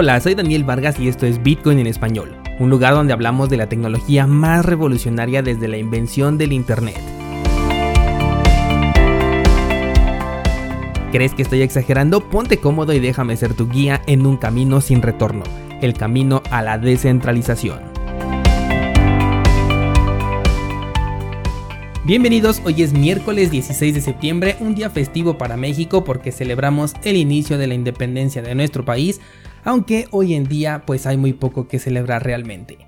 Hola, soy Daniel Vargas y esto es Bitcoin en español, un lugar donde hablamos de la tecnología más revolucionaria desde la invención del Internet. ¿Crees que estoy exagerando? Ponte cómodo y déjame ser tu guía en un camino sin retorno, el camino a la descentralización. Bienvenidos, hoy es miércoles 16 de septiembre, un día festivo para México porque celebramos el inicio de la independencia de nuestro país, aunque hoy en día pues hay muy poco que celebrar realmente.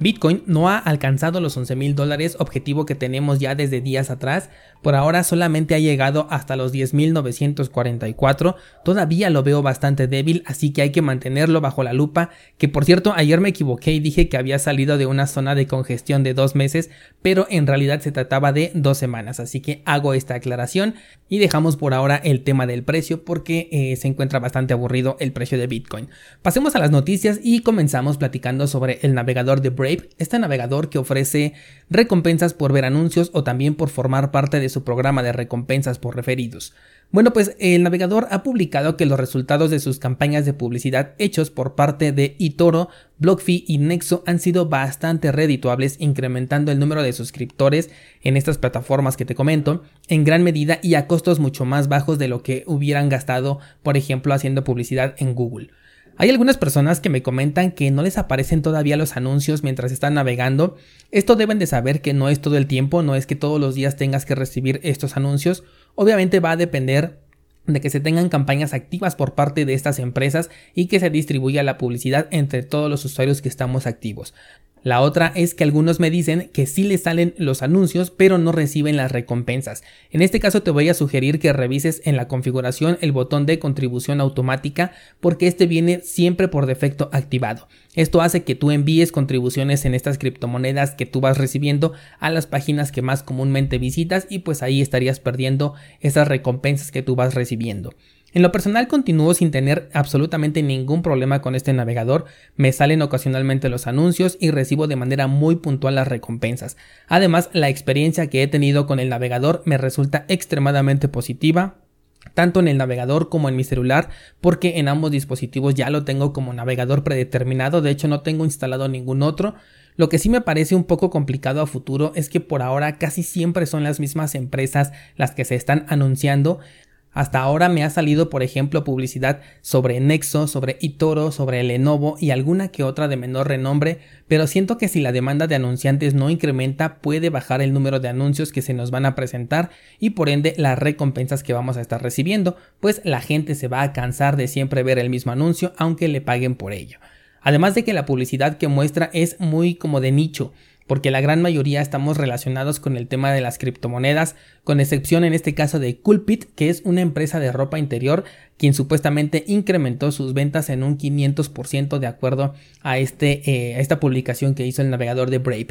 Bitcoin no ha alcanzado los 11 mil dólares, objetivo que tenemos ya desde días atrás, por ahora solamente ha llegado hasta los 10.944, todavía lo veo bastante débil, así que hay que mantenerlo bajo la lupa, que por cierto ayer me equivoqué y dije que había salido de una zona de congestión de dos meses, pero en realidad se trataba de dos semanas, así que hago esta aclaración y dejamos por ahora el tema del precio porque eh, se encuentra bastante aburrido el precio de Bitcoin. Pasemos a las noticias y comenzamos platicando sobre el navegador de Este navegador que ofrece recompensas por ver anuncios o también por formar parte de su programa de recompensas por referidos. Bueno, pues el navegador ha publicado que los resultados de sus campañas de publicidad hechos por parte de eToro, BlockFi y Nexo han sido bastante redituables, incrementando el número de suscriptores en estas plataformas que te comento, en gran medida y a costos mucho más bajos de lo que hubieran gastado, por ejemplo, haciendo publicidad en Google. Hay algunas personas que me comentan que no les aparecen todavía los anuncios mientras están navegando. Esto deben de saber que no es todo el tiempo, no es que todos los días tengas que recibir estos anuncios. Obviamente va a depender de que se tengan campañas activas por parte de estas empresas y que se distribuya la publicidad entre todos los usuarios que estamos activos. La otra es que algunos me dicen que sí les salen los anuncios pero no reciben las recompensas. En este caso te voy a sugerir que revises en la configuración el botón de contribución automática porque este viene siempre por defecto activado. Esto hace que tú envíes contribuciones en estas criptomonedas que tú vas recibiendo a las páginas que más comúnmente visitas y pues ahí estarías perdiendo esas recompensas que tú vas recibiendo. En lo personal continúo sin tener absolutamente ningún problema con este navegador, me salen ocasionalmente los anuncios y recibo de manera muy puntual las recompensas. Además, la experiencia que he tenido con el navegador me resulta extremadamente positiva, tanto en el navegador como en mi celular, porque en ambos dispositivos ya lo tengo como navegador predeterminado, de hecho no tengo instalado ningún otro. Lo que sí me parece un poco complicado a futuro es que por ahora casi siempre son las mismas empresas las que se están anunciando, hasta ahora me ha salido, por ejemplo, publicidad sobre Nexo, sobre eToro, sobre Lenovo y alguna que otra de menor renombre, pero siento que si la demanda de anunciantes no incrementa puede bajar el número de anuncios que se nos van a presentar y por ende las recompensas que vamos a estar recibiendo, pues la gente se va a cansar de siempre ver el mismo anuncio aunque le paguen por ello. Además de que la publicidad que muestra es muy como de nicho, porque la gran mayoría estamos relacionados con el tema de las criptomonedas, con excepción en este caso de Coolpit, que es una empresa de ropa interior quien supuestamente incrementó sus ventas en un 500% de acuerdo a, este, eh, a esta publicación que hizo el navegador de Brave.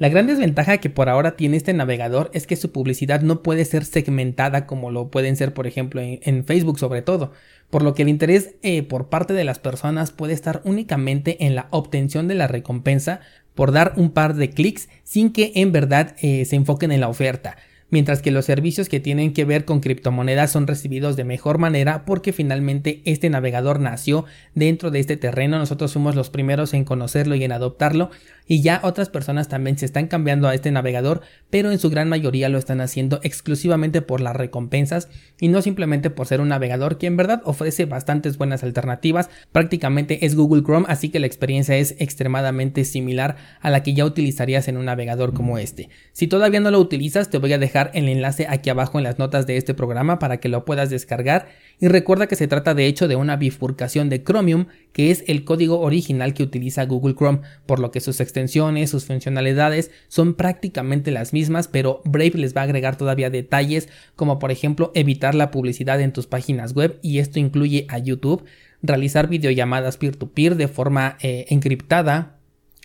La gran desventaja que por ahora tiene este navegador es que su publicidad no puede ser segmentada como lo pueden ser por ejemplo en, Facebook sobre todo, por lo que el interés eh, por parte de las personas puede estar únicamente en la obtención de la recompensa por dar un par de clics sin que en verdad eh, se enfoquen en la oferta mientras que los servicios que tienen que ver con criptomonedas son recibidos de mejor manera porque finalmente este navegador nació dentro de este terreno, nosotros fuimos los primeros en conocerlo y en adoptarlo y ya otras personas también se están cambiando a este navegador, pero en su gran mayoría lo están haciendo exclusivamente por las recompensas y no simplemente por ser un navegador que en verdad ofrece bastantes buenas alternativas, prácticamente es Google Chrome, así que la experiencia es extremadamente similar a la que ya utilizarías en un navegador como este. Si todavía no lo utilizas, te voy a dejar el enlace aquí abajo en las notas de este programa para que lo puedas descargar. Y recuerda que se trata de hecho de una bifurcación de Chromium que es el código original que utiliza Google Chrome, por lo que sus extensiones, sus funcionalidades son prácticamente las mismas, pero Brave les va a agregar todavía detalles como por ejemplo evitar la publicidad en tus páginas web y esto incluye a YouTube, realizar videollamadas peer-to-peer de forma eh, encriptada,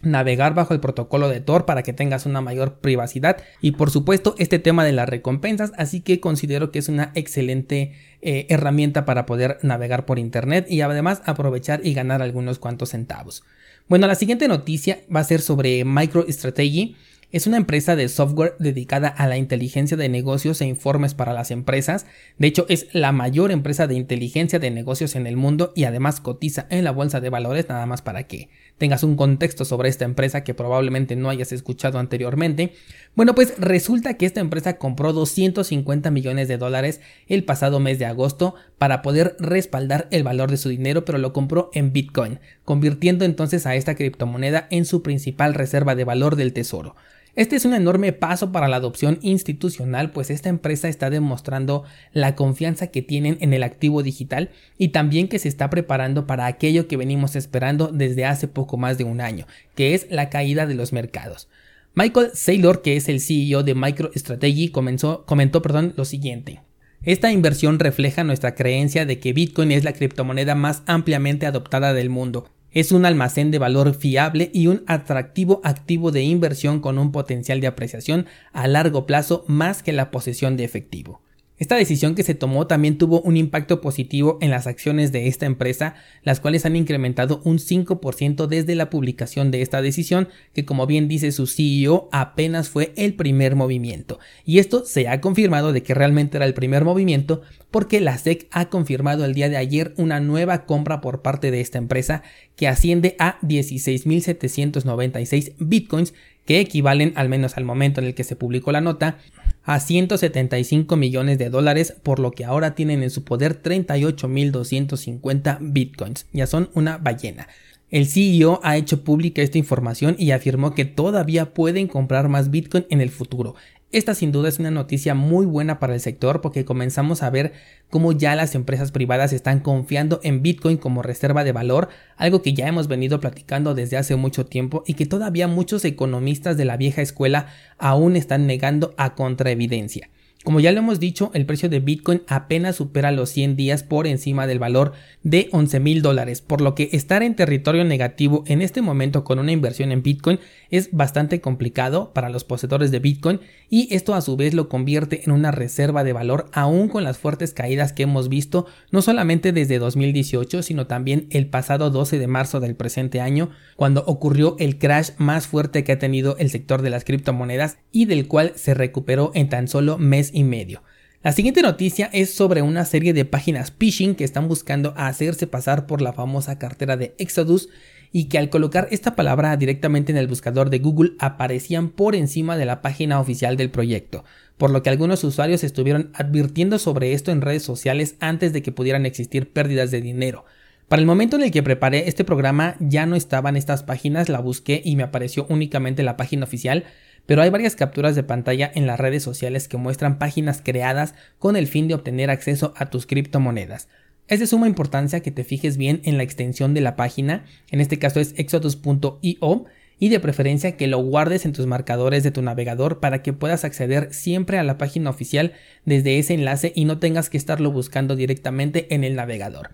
navegar bajo el protocolo de Tor para que tengas una mayor privacidad y por supuesto este tema de las recompensas así que considero que es una excelente eh, herramienta para poder navegar por internet y además aprovechar y ganar algunos cuantos centavos. Bueno, la siguiente noticia va a ser sobre MicroStrategy. Es una empresa de software dedicada a la inteligencia de negocios e informes para las empresas. De hecho, es la mayor empresa de inteligencia de negocios en el mundo y además cotiza en la bolsa de valores nada más para que tengas un contexto sobre esta empresa que probablemente no hayas escuchado anteriormente. Bueno, pues resulta que esta empresa compró 250 millones de dólares el pasado mes de agosto para poder respaldar el valor de su dinero, pero lo compró en Bitcoin, convirtiendo entonces a esta criptomoneda en su principal reserva de valor del tesoro. Este es un enorme paso para la adopción institucional, pues esta empresa está demostrando la confianza que tienen en el activo digital y también que se está preparando para aquello que venimos esperando desde hace poco más de un año, que es la caída de los mercados. Michael Saylor, que es el CEO de MicroStrategy, comenzó, comentó perdón, lo siguiente. Esta inversión refleja nuestra creencia de que Bitcoin es la criptomoneda más ampliamente adoptada del mundo, es un almacén de valor fiable y un atractivo activo de inversión con un potencial de apreciación a largo plazo más que la posesión de efectivo. Esta decisión que se tomó también tuvo un impacto positivo en las acciones de esta empresa, las cuales han incrementado un 5% desde la publicación de esta decisión, que como bien dice su CEO, apenas fue el primer movimiento. Y esto se ha confirmado de que realmente era el primer movimiento porque la SEC ha confirmado el día de ayer una nueva compra por parte de esta empresa que asciende a 16.796 bitcoins que equivalen, al menos al momento en el que se publicó la nota, a 175 millones de dólares, por lo que ahora tienen en su poder 38.250 bitcoins. Ya son una ballena. El CEO ha hecho pública esta información y afirmó que todavía pueden comprar más Bitcoin en el futuro. Esta sin duda es una noticia muy buena para el sector porque comenzamos a ver cómo ya las empresas privadas están confiando en Bitcoin como reserva de valor, algo que ya hemos venido platicando desde hace mucho tiempo y que todavía muchos economistas de la vieja escuela aún están negando a contraevidencia. Como ya lo hemos dicho, el precio de Bitcoin apenas supera los 100 días por encima del valor de 11 mil dólares, por lo que estar en territorio negativo en este momento con una inversión en Bitcoin es bastante complicado para los poseedores de Bitcoin y esto a su vez lo convierte en una reserva de valor aún con las fuertes caídas que hemos visto no solamente desde 2018 sino también el pasado 12 de marzo del presente año cuando ocurrió el crash más fuerte que ha tenido el sector de las criptomonedas y del cual se recuperó en tan solo mes medio. La siguiente noticia es sobre una serie de páginas phishing que están buscando hacerse pasar por la famosa cartera de Exodus y que al colocar esta palabra directamente en el buscador de Google aparecían por encima de la página oficial del proyecto, por lo que algunos usuarios estuvieron advirtiendo sobre esto en redes sociales antes de que pudieran existir pérdidas de dinero. Para el momento en el que preparé este programa ya no estaban estas páginas, la busqué y me apareció únicamente la página oficial, pero hay varias capturas de pantalla en las redes sociales que muestran páginas creadas con el fin de obtener acceso a tus criptomonedas. Es de suma importancia que te fijes bien en la extensión de la página, en este caso es exodus.io, y de preferencia que lo guardes en tus marcadores de tu navegador para que puedas acceder siempre a la página oficial desde ese enlace y no tengas que estarlo buscando directamente en el navegador.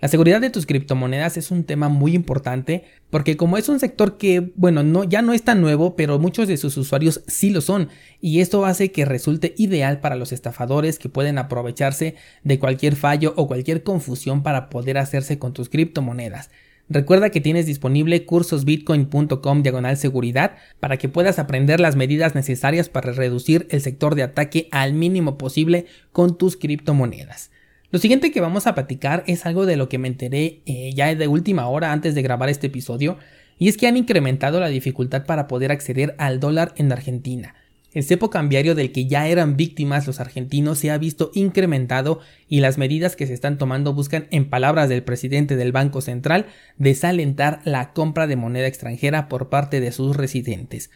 La seguridad de tus criptomonedas es un tema muy importante porque como es un sector que, bueno, no, ya no es tan nuevo, pero muchos de sus usuarios sí lo son y esto hace que resulte ideal para los estafadores que pueden aprovecharse de cualquier fallo o cualquier confusión para poder hacerse con tus criptomonedas. Recuerda que tienes disponible cursosbitcoin.com diagonal seguridad para que puedas aprender las medidas necesarias para reducir el sector de ataque al mínimo posible con tus criptomonedas. Lo siguiente que vamos a platicar es algo de lo que me enteré eh, ya de última hora antes de grabar este episodio, y es que han incrementado la dificultad para poder acceder al dólar en Argentina. El cepo cambiario del que ya eran víctimas los argentinos se ha visto incrementado y las medidas que se están tomando buscan, en palabras del presidente del Banco Central, desalentar la compra de moneda extranjera por parte de sus residentes.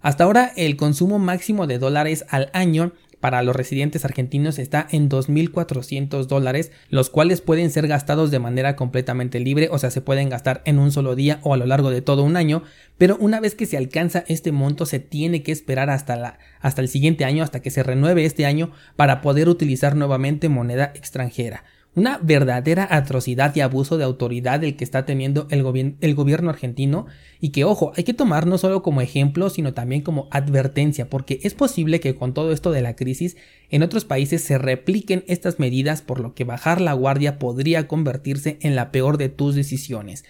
Hasta ahora el consumo máximo de dólares al año para los residentes argentinos está en 2.400 dólares, los cuales pueden ser gastados de manera completamente libre, o sea, se pueden gastar en un solo día o a lo largo de todo un año, pero una vez que se alcanza este monto se tiene que esperar hasta, hasta el siguiente año, hasta que se renueve este año, para poder utilizar nuevamente moneda extranjera. Una verdadera atrocidad y abuso de autoridad el que está teniendo el, el, gobierno argentino y que, ojo, hay que tomar no solo como ejemplo, sino también como advertencia, porque es posible que con todo esto de la crisis en otros países se repliquen estas medidas, por lo que bajar la guardia podría convertirse en la peor de tus decisiones.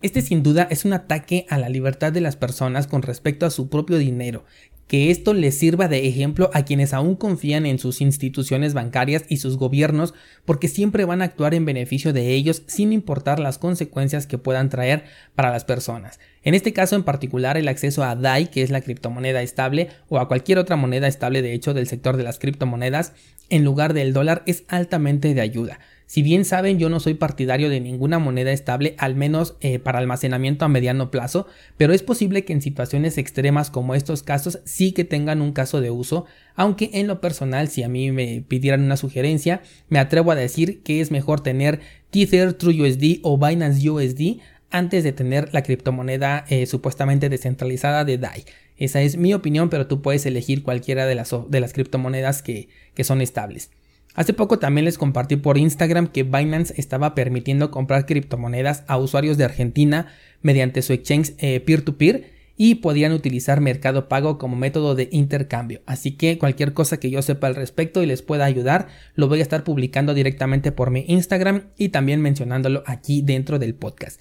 Este sin duda es un ataque a la libertad de las personas con respecto a su propio dinero, que esto les sirva de ejemplo a quienes aún confían en sus instituciones bancarias y sus gobiernos porque siempre van a actuar en beneficio de ellos sin importar las consecuencias que puedan traer para las personas. En este caso en particular el acceso a DAI, que es la criptomoneda estable, o a cualquier otra moneda estable de hecho del sector de las criptomonedas, en lugar del dólar es altamente de ayuda. Si bien saben, yo no soy partidario de ninguna moneda estable, al menos eh, para almacenamiento a mediano plazo, pero es posible que en situaciones extremas como estos casos sí que tengan un caso de uso, aunque en lo personal, si a mí me pidieran una sugerencia, me atrevo a decir que es mejor tener Tether, TrueUSD o Binance USD antes de tener la criptomoneda eh, supuestamente descentralizada de DAI. Esa es mi opinión, pero tú puedes elegir cualquiera de las, de las criptomonedas que, que son estables. Hace poco también les compartí por Instagram que Binance estaba permitiendo comprar criptomonedas a usuarios de Argentina mediante su exchange eh, peer-to-peer y podían utilizar Mercado Pago como método de intercambio. Así que cualquier cosa que yo sepa al respecto y les pueda ayudar, lo voy a estar publicando directamente por mi Instagram y también mencionándolo aquí dentro del podcast.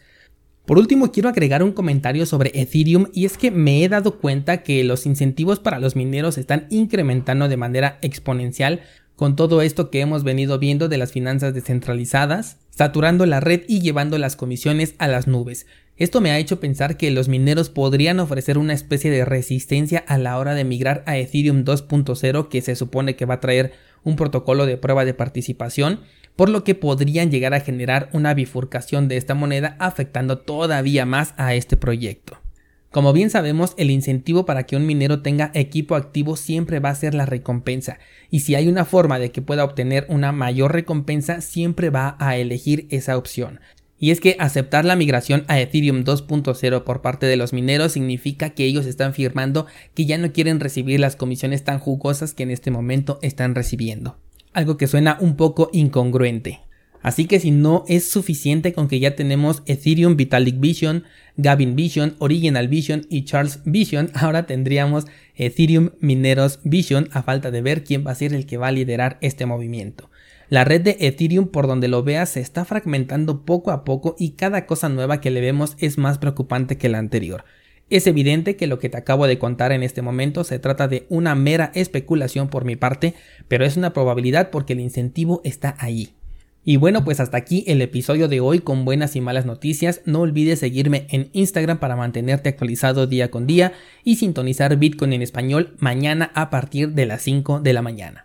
Por último, quiero agregar un comentario sobre Ethereum y es que me he dado cuenta que los incentivos para los mineros están incrementando de manera exponencial con todo esto que hemos venido viendo de las finanzas descentralizadas, saturando la red y llevando las comisiones a las nubes. Esto me ha hecho pensar que los mineros podrían ofrecer una especie de resistencia a la hora de migrar a Ethereum 2.0 que se supone que va a traer un protocolo de prueba de participación, por lo que podrían llegar a generar una bifurcación de esta moneda afectando todavía más a este proyecto. Como bien sabemos, el incentivo para que un minero tenga equipo activo siempre va a ser la recompensa, y si hay una forma de que pueda obtener una mayor recompensa, siempre va a elegir esa opción. Y es que aceptar la migración a Ethereum 2.0 por parte de los mineros significa que ellos están firmando que ya no quieren recibir las comisiones tan jugosas que en este momento están recibiendo. Algo que suena un poco incongruente. Así que si no es suficiente con que ya tenemos Ethereum Vitalik Vision, Gavin Vision, Original Vision y Charles Vision, ahora tendríamos Ethereum Mineros Vision a falta de ver quién va a ser el que va a liderar este movimiento. La red de Ethereum por donde lo veas se está fragmentando poco a poco y cada cosa nueva que le vemos es más preocupante que la anterior. Es evidente que lo que te acabo de contar en este momento se trata de una mera especulación por mi parte, pero es una probabilidad porque el incentivo está ahí. Y bueno, pues hasta aquí el episodio de hoy con buenas y malas noticias. No olvides seguirme en Instagram para mantenerte actualizado día con día y sintonizar Bitcoin en español mañana a partir de las 5 de la mañana.